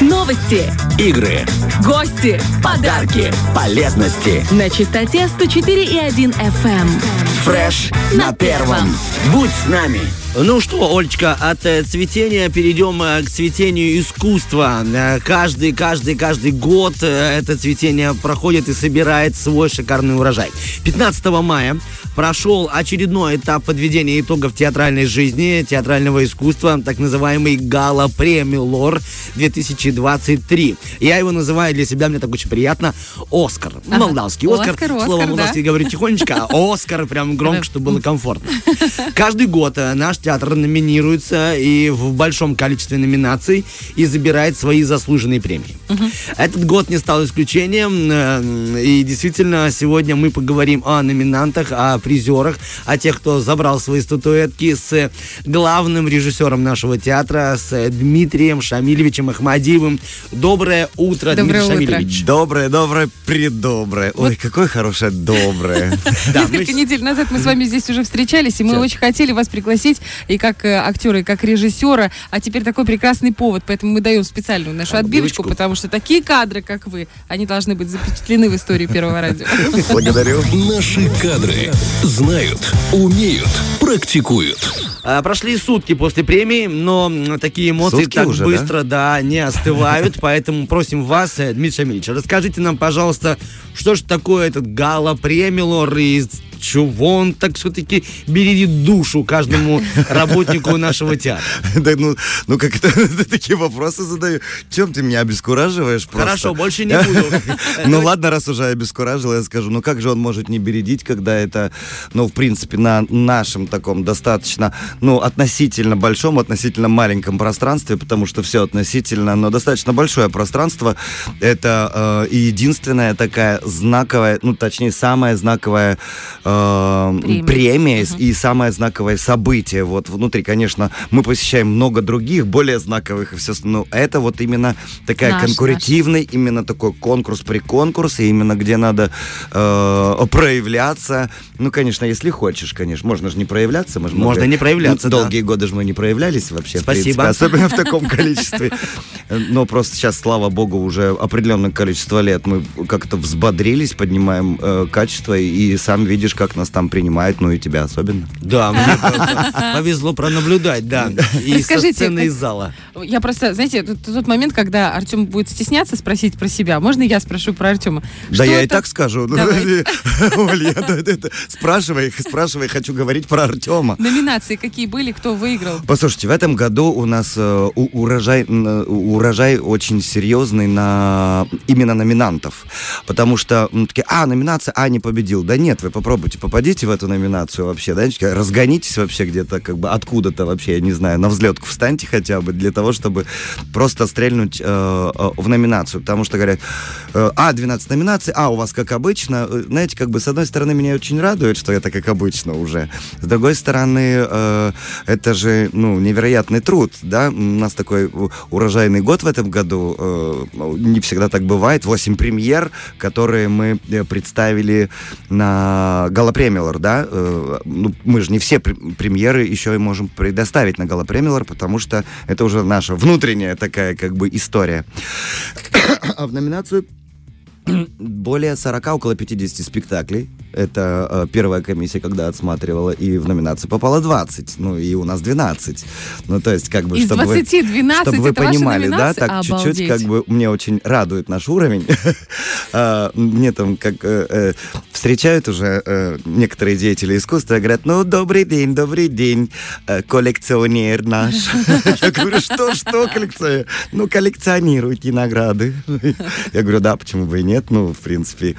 Новости, Игры, гости подарки, полезности. на частоте 104,1 FM. Фреш на первом. Будь с нами. Ну что, Олечка, от э, цветения перейдем э, к цветению искусства. Э, Каждый, каждый, каждый год это цветение проходит и собирает свой шикарный урожай. 15 мая прошел очередной этап подведения итогов театральной жизни, театрального искусства, так называемый Гала Премию Лор 2023. Я его называю для себя, мне так очень приятно, Оскар. Молдавский Оскар. Оскар, Оскар, Слово да. молдавский говорю тихонечко, а Оскар прям громко, чтобы было комфортно. Каждый год э, наш театр номинируется и в большом количестве номинаций и забирает свои заслуженные премии. Этот год не стал исключением. э, И действительно, сегодня мы поговорим о номинантах, о призерах, о тех, кто забрал свои статуэтки с главным режиссером нашего театра, с Дмитрием Шамилевичем Ахмадиевым. Доброе утро, Доброе Дмитрий утро. Шамилевич. Доброе, доброе, предоброе. Ой, какое хорошее доброе. Да, Несколько недель назад мы с вами здесь уже встречались, и мы очень хотели вас пригласить и как э, актера, и как режиссера, а теперь такой прекрасный повод, поэтому мы даем специальную нашу отбивочку, Отбивочку. потому что такие кадры, как вы, они должны быть запечатлены в истории Первого радио. Благодарю. Наши кадры знают, умеют, практикуют. А, Прошли сутки после премии, но такие эмоции Сутки так уже, быстро, да? не остывают, поэтому просим вас, э, Дмитрий Шамильевич, расскажите нам, пожалуйста, что же такое этот гала премилор и чего он так все-таки бередит душу каждому работнику нашего театра? Да, ну, ну как это, такие вопросы задаю. Чем ты меня обескураживаешь просто? Хорошо, больше не буду. Ну ладно, раз уже обескуражил, я скажу, ну как же он может не бередить, когда это, ну, в принципе, на нашем таком достаточно, ну, относительно большом, относительно маленьком пространстве, потому что все относительно, но достаточно большое пространство. Это э, единственная такая знаковая, ну, точнее, самая знаковая э, Премия. премия и самое знаковое событие. Вот внутри, конечно, мы посещаем много других, более знаковых и все остальное. Но это вот именно такая Наш, конкурентивный, именно такой конкурс при конкурсе, именно где надо э, проявляться. Ну, конечно, если хочешь, конечно. Можно же не проявляться. Можно, Можно не проявляться, Ну, да. Долгие годы же мы не проявлялись вообще, в Спасибо. принципе, особенно в таком количестве. Но просто сейчас, слава богу, уже определенное количество лет мы как-то взбодрились, поднимаем э, качество, и сам видишь, как нас там принимают, ну и тебя особенно. Да, мне повезло пронаблюдать, да, и со Скажите, сцены из зала. Я просто, знаете, тот, тот момент, когда Артем будет стесняться спросить про себя, можно я спрошу про Артема? Да я и так скажу. Ну, спрашивай, спрашивай, хочу говорить про Артема. Номинации какие были, кто выиграл? Послушайте, в этом году у нас э, урожай, урожай очень серьезный на именно номинантов. Потому что ну, такие, а, номинация, а, не победил. Да нет, вы попробуйте, попадите в эту номинацию вообще, да, разгонитесь вообще где-то, как бы откуда-то вообще, я не знаю, на взлетку встаньте хотя бы для того, чтобы просто стрельнуть э, э, в номинацию. Потому что говорят, э, а, 12 номинаций, а, у вас как обычно. Э, Знаете, как бы с одной стороны меня очень радует, что это как обычно уже. С другой стороны, э, это же, ну, невероятный труд, да. У нас такой урожайный год в этом году. э, не всегда так бывает. Восемь премьер, которые мы э, представили на Галапремилор, да. Э, ну, мы же не все пр- премьеры еще и можем предоставить на Галапремилор, потому что это уже наша внутренняя такая как бы история. А в номинацию более 40, около 50 спектаклей. Это э, первая комиссия, когда отсматривала, и в номинацию попало 20. Ну, и у нас 12. Ну, то есть, как бы, Из чтобы вы- 20 12 чтобы вы понимали, да, номинации? так чуть-чуть, как бы, мне очень радует наш уровень. А, Мне там, как э, э, встречают уже э, некоторые деятели искусства, говорят, ну, добрый день, добрый день, коллекционер наш. Я говорю, что, что коллекционер? Ну, коллекционируйте награды. Я говорю, да, почему бы и нет, ну, в принципе,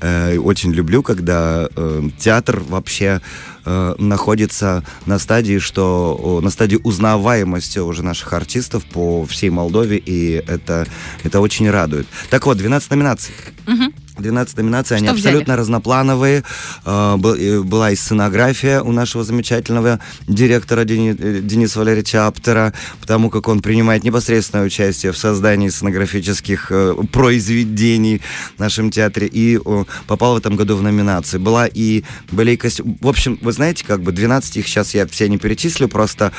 э, очень люблю, когда э, театр вообще э, находится на стадии, что на стадии узнаваемости уже наших артистов по всей Молдове, и это, это очень радует. Так вот, 12 номинаций. 12 номинаций, они взяли? абсолютно разноплановые. Э, был- Была и сценография у нашего замечательного директора Дени- э, Дениса Валерьевича Аптера, потому как он принимает непосредственное участие в создании сценографических э, произведений в нашем театре и попал в этом году в номинации. Была и были и костюм. В общем, вы знаете, как бы 12 их сейчас я все не перечислю, просто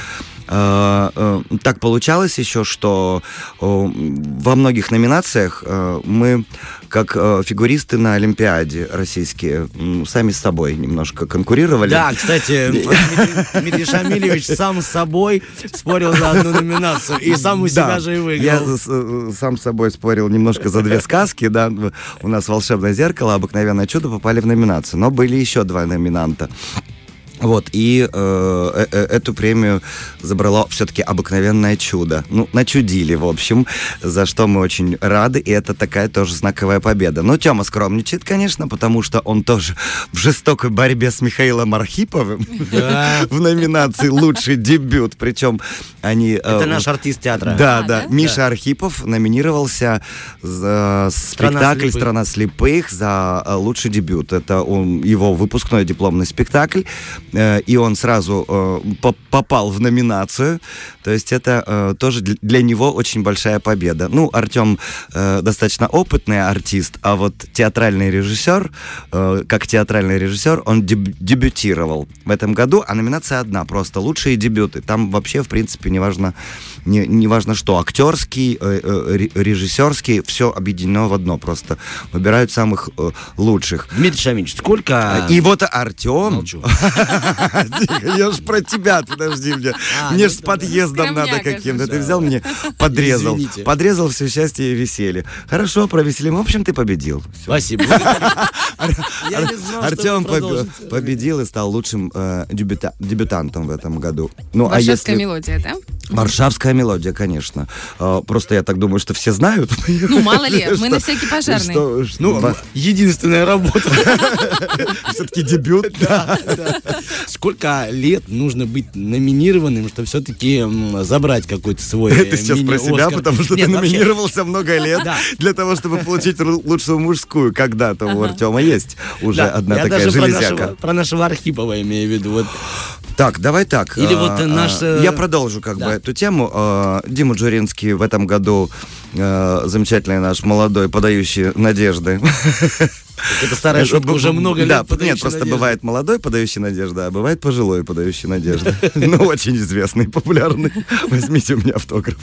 так получалось еще, что э, во многих номинациях э, мы, как э, фигуристы на Олимпиаде российские, сами с собой немножко конкурировали. Да, кстати, Дмитрий- Шамилевич сам с собой спорил за одну номинацию. И сам у себя Да, же и Я выиграл. э, сам с собой спорил немножко за две сказки, да. У нас «Волшебное зеркало», «Обыкновенное чудо» попали в номинацию. Но были еще два номинанта. Вот, и э, э, эту премию забрало все-таки обыкновенное чудо. Ну, начудили, в общем, за что мы очень рады, и это такая тоже знаковая победа. Но Тёма скромничает, конечно, потому что он тоже в жестокой борьбе с Михаилом Архиповым Да. в номинации «Лучший дебют». Причем они... э, Это наш артист театра. Да, А, да. да? Миша Архипов номинировался за «Страна спектакль слепых». «Страна слепых» за э, лучший дебют. Это он, его выпускной дипломный спектакль. Э, И он сразу э, по- попал в номинацию. То есть это э, тоже дл- для него очень большая победа. Ну, Артем э, достаточно опытный артист, а вот театральный режиссер, э, как театральный режиссер, он деб- дебютировал в этом году, а номинация одна, просто лучшие дебюты. Там вообще, в принципе, неважно, не, неважно что, актерский, э, э, ре- режиссерский, все объединено в одно, просто выбирают самых э, лучших. Дмитрий Шамилевич, сколько... И вот Артем... Я ж про тебя, подожди мне. А, Мне ну ж с да. Подъездом надо каким-то. Ты взял мне, подрезал. Извините. Подрезал все счастье и веселье. Хорошо, провеселим. В общем, ты победил. Всё. Спасибо. Артем победил и стал лучшим э, дебюта- дебютантом в этом году. Ну, а если... мелодия, да? Варшавская мелодия, конечно. Э, Просто я так думаю, что все знают. Ну, мало ли, мы на всякий пожарный. что- что- Ну, единственная работа. все-таки дебют. Да. Сколько лет нужно быть номинированным, чтобы все-таки забрать какой-то свой Ты сейчас про себя, потому что Нет, ты вообще, номинировался много лет для того, чтобы получить лучшую мужскую. Когда-то у Артема есть уже да, одна такая даже про железяка. нашего, про нашего Архипова имею в виду. Так, давай так. Или а, вот а, наш, э, Я продолжу как да. бы эту тему. А, Дима Джуринский в этом году э, замечательный наш молодой, подающий надежды. Это старая шутка, уже много Да, лет. подающая нет, просто надежды. бывает молодой, подающий надежды, а бывает пожилой, подающий надежды. Ну, очень известный, популярный. Возьмите у меня автограф.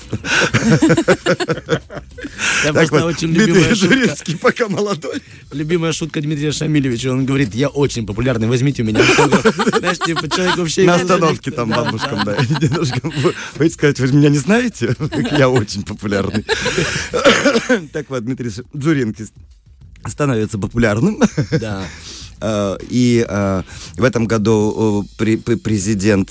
Так вот, очень Дмитрий любимая шутка. Журинский пока молодой. Любимая шутка Дмитрия Шамилевича. Он говорит, я очень популярный, возьмите у меня автограф. Знаешь, типа человек вообще... На остановке там да, бабушкам, да. Немножко Вы сказать, вы меня не знаете? Я очень популярный. Так вот, Дмитрий Джуринский становится популярным. Да. Э, И э, в этом году пре- пре- президент,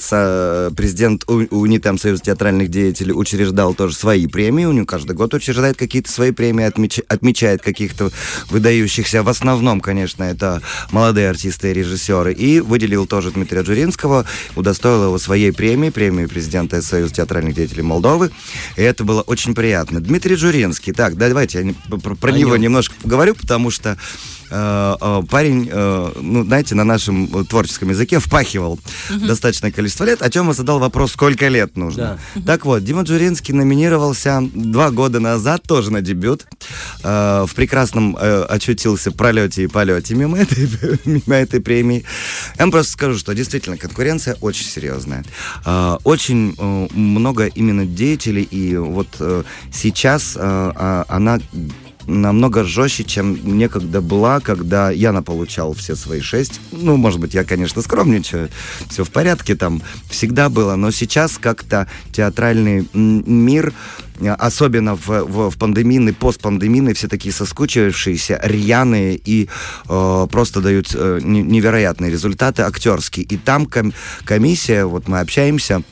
президент УНИТАМ, Союз театральных деятелей, учреждал тоже свои премии. У него каждый год учреждает какие-то свои премии, отмеч- отмечает каких-то выдающихся. В основном, конечно, это молодые артисты и режиссеры. И выделил тоже Дмитрия Джуринского, удостоил его своей премии, премии президента Союза театральных деятелей Молдовы. И это было очень приятно. Дмитрий Джуринский. Так, да, давайте я про, про О него нем. немножко поговорю, потому что парень, э, ну, знаете, на нашем э, творческом языке впахивал достаточное количество лет, а Тёма задал вопрос, сколько лет нужно. Так вот, Дима Джуринский номинировался два года назад тоже на дебют. Э, в прекрасном э, очутился пролете и полете мимо этой, мимо этой премии. Я вам просто скажу, что действительно конкуренция очень серьезная. Э, очень э, много именно деятелей, и вот э, сейчас э, а, она намного жестче, чем некогда была, когда я наполучал все свои шесть. Ну, может быть, я, конечно, скромничаю, все в порядке там всегда было, но сейчас как-то театральный мир, э, особенно в, в, в пандемийный, постпандемийный, все такие соскучившиеся, рьяные и э, просто дают э, не- невероятные результаты актерские. И там ком- комиссия, вот мы общаемся,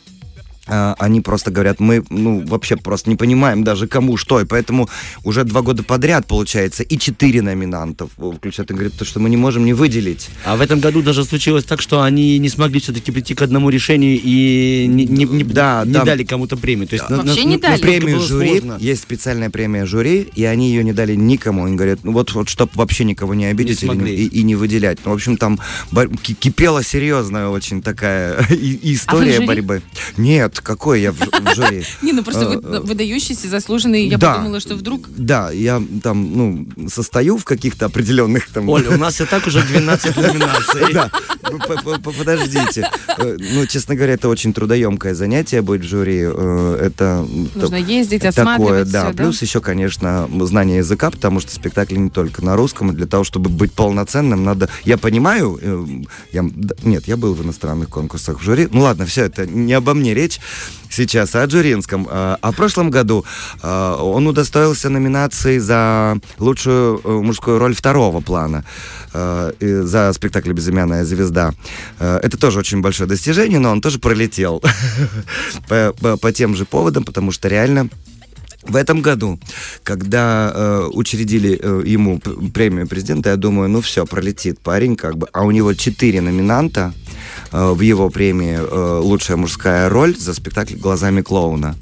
они просто говорят, мы, ну, вообще просто не понимаем даже кому что, и поэтому уже два года подряд, получается, и четыре номинантов включают, и говорят, то, что мы не можем не выделить. А в этом году даже случилось так, что они не смогли все-таки прийти к одному решению и не, не, не- Да, не да. дали кому-то премию. То есть на- Вообще на- не на- дали. настолько премию жюри, сложно. есть специальная премия жюри, и они ее не дали никому. Они говорят, ну вот, вот чтобы вообще никого не обидеть Не или смогли. и, и не выделять. Ну, в общем, там бор- кипела серьезная очень такая А история жюри? борьбы. Нет, какой я в, жюри? Не, ну просто Э, вы- выдающийся, заслуженный. Я подумала, что вдруг... Да, я там, ну, состою в каких-то определенных там... Оля, у нас и так уже 12 номинаций. Да, подождите. Э, Ну, честно говоря, это очень трудоемкое занятие быть в жюри. Э, Это Нужно ездить, такое, осматривать да. Плюс еще, конечно, знание языка, потому что спектакль не только на русском, и для того, чтобы быть полноценным, надо... Я понимаю, я... нет, я был в иностранных конкурсах в жюри. Ну ладно, все, это не обо мне речь сейчас, а о Джуринском. А а в прошлом году э, он удостоился номинации за лучшую э, мужскую роль второго плана э, за спектакль «Безымянная звезда». Э, Это тоже очень большое достижение, но он тоже пролетел по, по- тем же поводам, потому что реально в этом году, когда э, учредили э, ему премию президента, я думаю, ну все, пролетит парень, как бы. А у него четыре номинанта в его премии э, «Лучшая мужская роль» за спектакль «Глазами клоуна».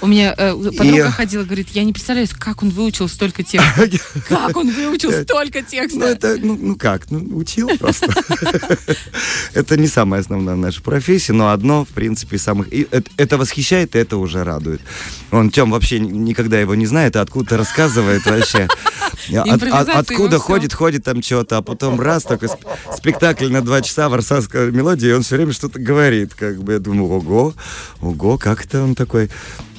У меня э, подруга И- ходила, говорит, я не представляю, как он выучил столько текстов. Как он выучил столько Ну, текста? это, ну, ну как, ну, учил просто. Это не самая основная наша профессия, но одно, в принципе, из самых... и это, восхищает, и это уже радует. Он, Тем вообще ни- никогда его не знает, а откуда-то рассказывает вообще. От- от- откуда ходит, ходит там что-то, а потом раз, такой сп- спектакль на два часа, варсавская мелодия, и он все время что-то говорит. Как бы я думаю, ого, ого, как это он такой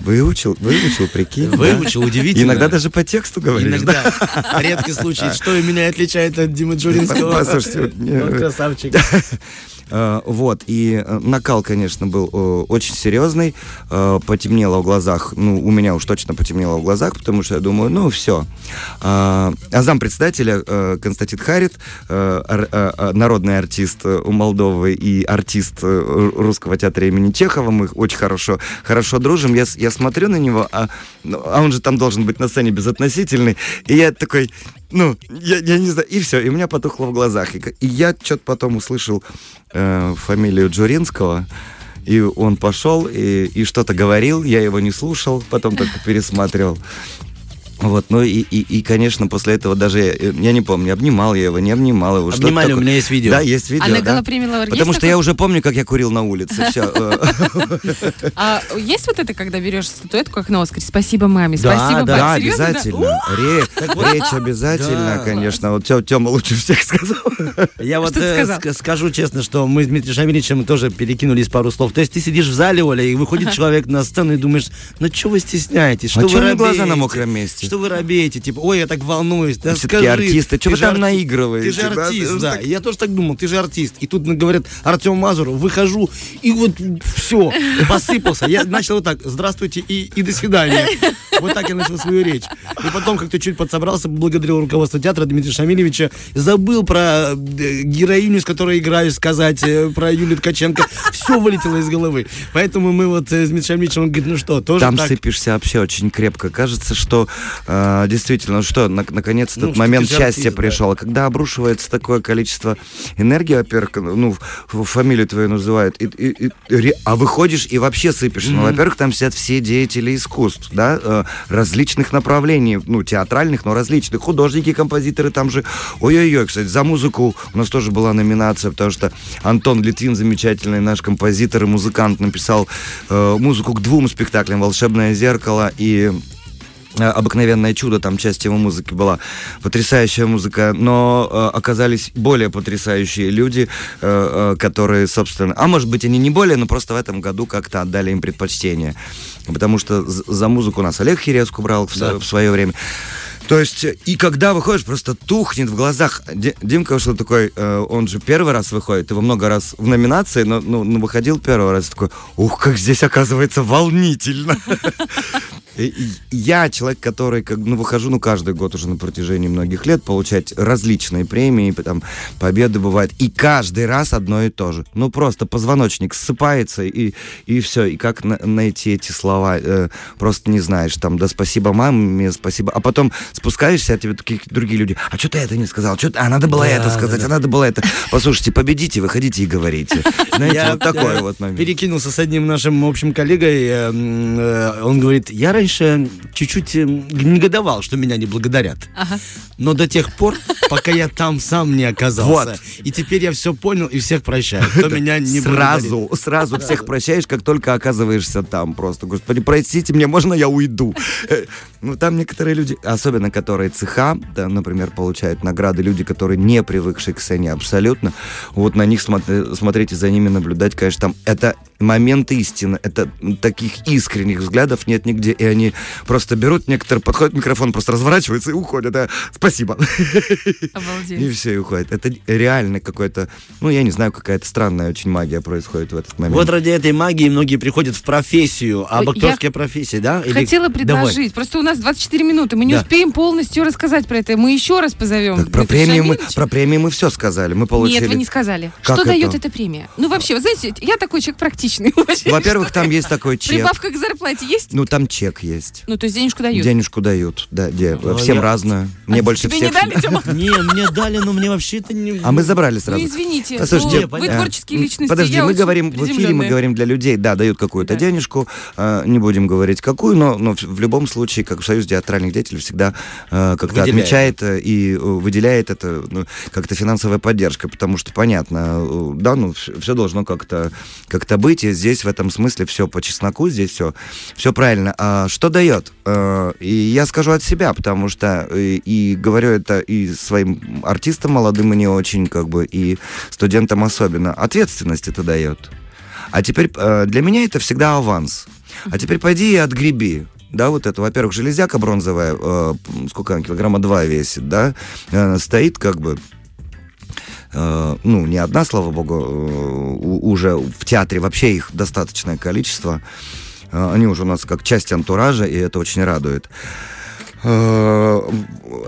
выучил, выучил, прикинь. да? Выучил, удивительно. Иногда даже по тексту говоришь. да? Иногда. Редкий случай. Что меня отличает от Димы Джуринского? Послушайте, Он красавчик. Э, Вот, и э, накал, конечно, был э, очень серьезный. Потемнело в глазах, ну, у меня уж точно потемнело в глазах, потому что я думаю, ну, все. А зампредседателя э, Константин Харит, ар- народный артист у Молдовы и артист русского театра имени Чехова, мы очень хорошо, хорошо дружим. Я, я смотрю на него, а, ну, а он же там должен быть на сцене безотносительный, и я такой, ну, я, я не знаю, и все, и у меня потухло в глазах. И, и я что-то потом услышал фамилию Джуринского, и он пошел и, и что-то говорил, я его не слушал, потом только пересматривал. Вот, ну и, и, и, конечно, после этого даже, я, я не помню, обнимал я его, не обнимал его. Обнимали, у такое. меня есть видео. Да, есть видео, А на да. Есть Потому что такое? я уже помню, как я курил на улице, все. А есть вот это, когда берешь статуэтку, как на Оскаре? Спасибо маме, спасибо да, Да, обязательно. Ре- Речь обязательно, конечно. Вот Тёма лучше всех сказал. Я вот ты э, скажу честно, что мы с Дмитрием Шамилевичем тоже перекинулись пару слов. То есть ты сидишь в зале, Оля, и выходит человек на сцену и думаешь, ну что вы стесняетесь? Что А вы у глаза на мокром месте? Что вы робеете? Типа, ой, я так волнуюсь. Да скажи, артисты, чё ты вы там арти- наигрываете, Ты же да? артист, Ты же да. так- Я тоже так думал, ты же артист. И тут говорят, Артем Мазуров, выхожу, и вот все, посыпался. Я начал вот так, здравствуйте и, и до свидания. Вот так я начал свою речь. И потом как-то чуть подсобрался, благодарил руководство театра Дмитрия Шамилевича, забыл про э, героиню, с которой играю, сказать, э, про Юлию Ткаченко. Все вылетело из головы. Поэтому мы вот э, с Дмитрием Шамилевичем, он говорит, ну что, тоже Там так? сыпешься вообще очень крепко. Кажется, что э, действительно, ну что, на- наконец Ну, этот что момент счастья да. пришел. А когда обрушивается такое количество энергии, во-первых, ну, фамилию твою называют, и, и- и ре- а выходишь и вообще сыпешься. Ну, во-первых, там сидят все деятели искусств, да, э, различных направлений, ну, театральных, но различных. Художники, композиторы, там же, ой-ой-ой, кстати, за музыку у нас тоже была номинация, потому что Антон Литвин, замечательный наш композитор и музыкант, написал э, музыку к двум спектаклям «Волшебное зеркало» и обыкновенное чудо, там часть его музыки была потрясающая музыка, но э, оказались более потрясающие люди, э, э, которые, собственно, а может быть они не более, но просто в этом году как-то отдали им предпочтение, потому что за музыку нас Олег Хиреску брал в, со- в свое время. То есть, э, и когда выходишь, просто тухнет в глазах. Ди- Димка вышел такой, э, он же первый раз выходит, его много раз в номинации, но ну, ну, выходил первый раз, такой, ух, как здесь оказывается волнительно. Я человек, который как, ну, выхожу ну, каждый год уже на протяжении многих лет получать различные премии, там, победы бывают. И каждый раз одно и то же. Ну, просто позвоночник ссыпается, и, и все. И как на- найти эти слова, э, просто не знаешь. Там, да спасибо маме, спасибо. А потом спускаешься, а тебе такие другие люди. А что ты это не сказал? Чё ты- А надо было это сказать, а надо было это. Послушайте, победите, выходите и говорите. Знаете, вот такой э, вот момент. перекинулся с одним нашим общим коллегой. э, э, Он говорит, я раньше чуть-чуть э, негодовал, что меня не благодарят. Ага. Но до тех пор, пока я там сам не оказался. Вот. И теперь я все понял и всех прощаю. Кто меня не благодарит. Сразу, сразу всех прощаешь, как только оказываешься там просто. Господи, простите мне, можно я уйду? Ну, там некоторые люди, особенно которые цеха, да, например, получают награды, люди, которые не привыкшие к сцене абсолютно, вот на них смотри- смотреть и за ними наблюдать, конечно, там это момент истины, это таких искренних взглядов нет нигде, и они просто берут, некоторые подходят к микрофону, просто разворачиваются и уходят, а, спасибо. И Обалдеть. все, и уходят. Это реально какой-то, ну, я не знаю, какая-то странная очень магия происходит в этот момент. Вот ради этой магии многие приходят в профессию. А Ой, актерские профессии, да? Хотела предложить. Просто у нас 24 минуты. Мы не Да. успеем полностью рассказать про это. Мы еще раз позовем. Так, про премии, мы, про премии мы все сказали. Мы получили... Нет, вы не сказали. Как что это? дает эта премия? Ну, вообще, вы знаете, я такой человек практичный. Во-первых, там есть такой чек. Прибавка к зарплате есть? Ну, там чек есть. Ну, то есть денежку дают. Денежку дают, да, де- А всем я- разную. Мне А больше тебе всех... не дали, Тёма? Не, мне дали, но мне вообще это не... А мы забрали Ну, сразу. извините. Послушайте, ну, вы творческие личности. Подожди, мы говорим в эфире, мы говорим для людей, да, дают какую-то денежку, э, не будем говорить какую, но, в любом случае, как Союз театральных деятелей всегда э, как-то отмечает э, и э, выделяет это ну, как-то финансовая поддержка, потому что понятно, э, да, ну все должно как-то как-то быть, и здесь в этом смысле все по чесноку, здесь все все правильно. А что дает? И я скажу от себя, потому что э, и говорю это и своим артистам молодым и не очень, как бы, и студентам особенно. Ответственность это дает. А теперь для меня это всегда аванс. А теперь пойди и отгреби. Да, вот это, во-первых, железяка бронзовая, э, сколько она, килограмма два весит, да, э, стоит как бы э, ну, не одна, слава богу, э, уже в театре вообще их достаточное количество. Э, Они уже у нас как часть антуража, и это очень радует. Э,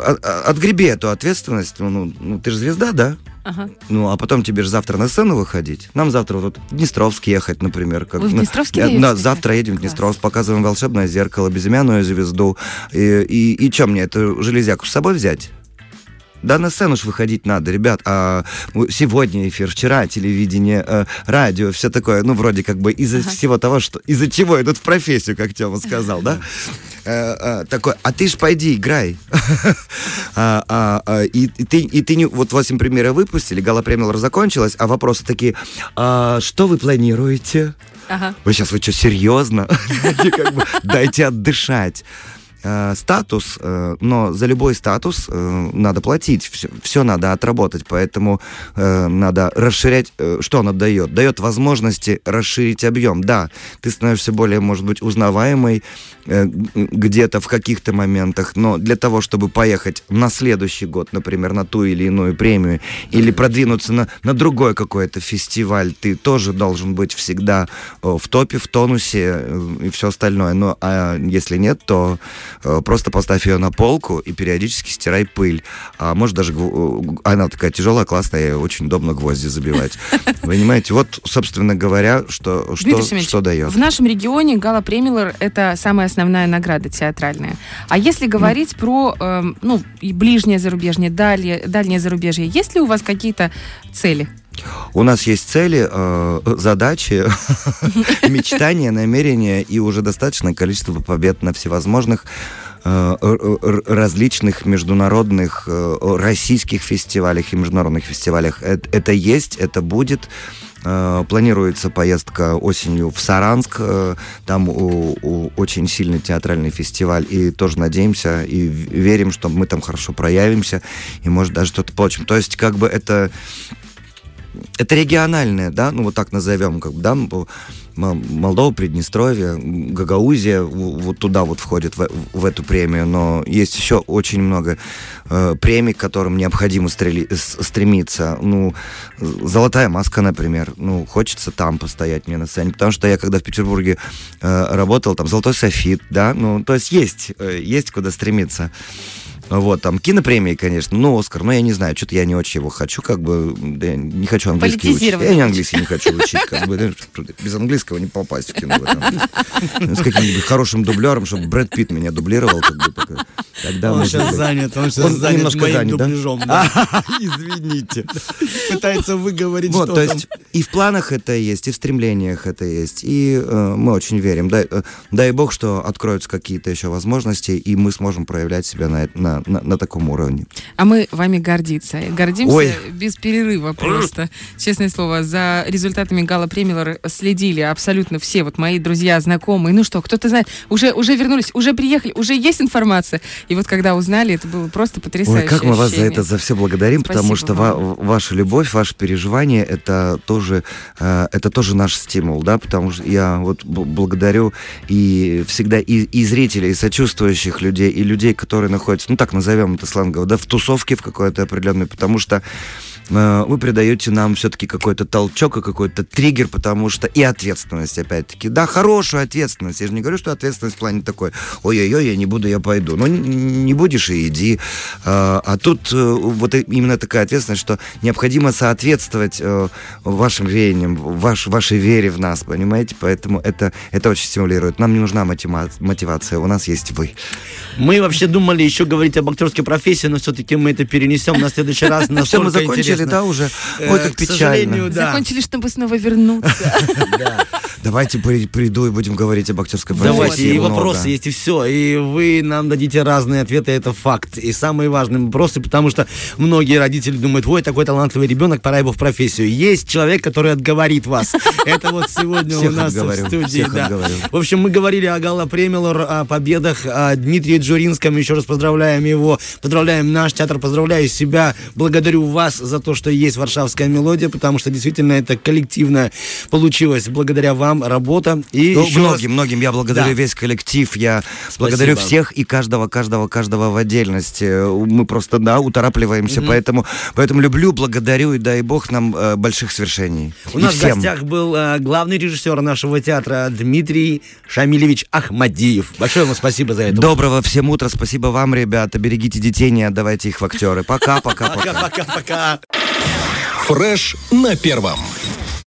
от- Отгреби эту ответственность. Ну, ну, ты же звезда, да? Ага. Ну, а потом тебе же завтра на сцену выходить. Нам завтра вот в Днестровск ехать, например. Как, Вы в Днестровск Да, спектакль? завтра едем в Класс. Днестровск, показываем волшебное зеркало, безымянную звезду. И, и, и что мне, эту железяку с собой взять? Да, на сцену ж выходить надо, ребят. А сегодня эфир, вчера телевидение, э, радио, все такое, ну, вроде как бы из-за всего того, что... Из-за чего идут в профессию, как Тёма сказал, да? Э, э, такой, а ты ж пойди, играй. А, а, а, И и ты, и ты не... Вот 8 премьеры выпустили, гала премьер закончилась, а вопросы такие, «А что вы планируете? Ага. Вы сейчас, вы что, серьезно? Дайте отдышать. Э, Статус, э, но за любой статус э, надо платить, все, надо отработать, поэтому э, надо расширять, э, что она дает? Дает возможности расширить объем, да, ты становишься более, может быть, узнаваемой э, г- где-то в каких-то моментах, но для того, чтобы поехать на следующий год, например, на ту или иную премию, или продвинуться на, на другой какой-то фестиваль, ты тоже должен быть всегда в топе, в тонусе и все остальное. Но а если нет, то просто поставь ее на полку и периодически стирай пыль. А может даже э, она такая тяжелая, классная, очень удобно гвозди забивать. Понимаете? Вот, собственно говоря, что, что, что дает. В нашем регионе Гала Премилер это самая основная награда театральная. А если говорить про эм, ну, и ближнее зарубежье, дальнее, дальнее зарубежье, есть ли у вас какие-то цели? У нас есть цели, э, задачи, мечтания, намерения и уже достаточное количество побед на всевозможных э, различных международных э, российских фестивалях и международных фестивалях. Эт- Это есть, это будет. Планируется поездка осенью в Саранск. Там у- у- очень сильный театральный фестиваль. И тоже надеемся и верим, что мы там хорошо проявимся и, может, даже что-то получим. То есть, как бы это это региональное, да, ну вот так назовем, как бы, да, Молдова, Приднестровье, Гагаузия вот туда вот входит в, в эту премию, но есть еще очень много э, премий, к которым необходимо стрели, стремиться. Ну, «Золотая маска», например, ну, хочется там постоять мне на сцене, потому что я когда в Петербурге э, работал, там «Золотой софит», да, ну, то есть есть, э, есть куда стремиться. Вот, там, кинопремии, конечно, ну, Оскар, но я не знаю, что-то я не очень его хочу, как бы, да, я не хочу английский учить. Я не английский не хочу учить, как бы, без английского не попасть в кино. С каким-нибудь хорошим дублером, чтобы Брэд Питт меня дублировал, как бы, Тогда он сейчас занят, он сейчас он занят немножко моим занят, дубляжом. Да? Да. Извините. Пытается выговорить вот, что то есть и в планах это есть, и в стремлениях это есть, и э, мы очень верим. Дай, э, дай бог, что откроются какие-то еще возможности, и мы сможем проявлять себя на, на, на, на, таком уровне. А мы вами гордиться. Гордимся Ой. без перерыва просто. Честное слово, за результатами Гала Премилор следили абсолютно все. Вот мои друзья, знакомые. Ну что, кто-то знает, уже, уже вернулись, уже приехали, уже есть информация. И вот когда узнали, это было просто потрясающе. Ой, как мы вас за это за все благодарим, Спасибо потому что ва- ваша любовь, ваше переживание, это тоже, э, это тоже наш стимул, да, потому что я вот благодарю и всегда и, и зрителей, и сочувствующих людей, и людей, которые находятся, ну так назовем это сленгово, да, в тусовке в какой-то определенной, потому что вы придаете нам все-таки какой-то толчок и какой-то триггер, потому что и ответственность, опять-таки. Да, хорошую ответственность. Я же не говорю, что ответственность в плане такой, ой-ой-ой, я не буду, я пойду. Ну, не будешь и иди. А, а тут э, вот именно такая ответственность, что необходимо соответствовать э, вашим веяниям, ваш, вашей вере в нас, понимаете? Поэтому это, это очень стимулирует. Нам не нужна мотивация, у нас есть вы. Мы вообще думали еще говорить об актерской профессии, но все-таки мы это перенесем на следующий раз. Все, мы закончили, да, уже? Ой, как печально. Закончили, чтобы снова вернуться. Давайте приду и будем говорить об актерской профессии. Давайте, и вопросы есть, и все. И вы нам дадите разные ответы, это факт. И самые важные вопросы, потому что многие родители думают, ой, такой талантливый ребенок, пора его в профессию. Есть человек, который отговорит вас. Это вот сегодня у нас в студии. В общем, мы говорили о Гала Премилор, о победах, о Дмитрии Джуринском. Еще раз поздравляем его. Поздравляем наш театр, поздравляю себя. Благодарю вас за то, что есть Варшавская мелодия, потому что действительно это коллективно получилось благодаря вам работа. И ну, многим, раз... многим я благодарю да. весь коллектив, я Спасибо. благодарю всех и каждого, каждого, каждого в отдельности. Мы просто, да, уторапливаемся, mm-hmm. поэтому, поэтому люблю, благодарю и дай бог нам э, больших свершений. У и нас всем. в гостях был э, главный режиссер нашего театра Дмитрий Шамилевич Ахмадиев. Большое вам спасибо за это. Доброго всем утра, спасибо вам, ребята. Берегите детей, не отдавайте их в актеры. Пока, пока, пока. Пока, пока, пока. Фреш на первом.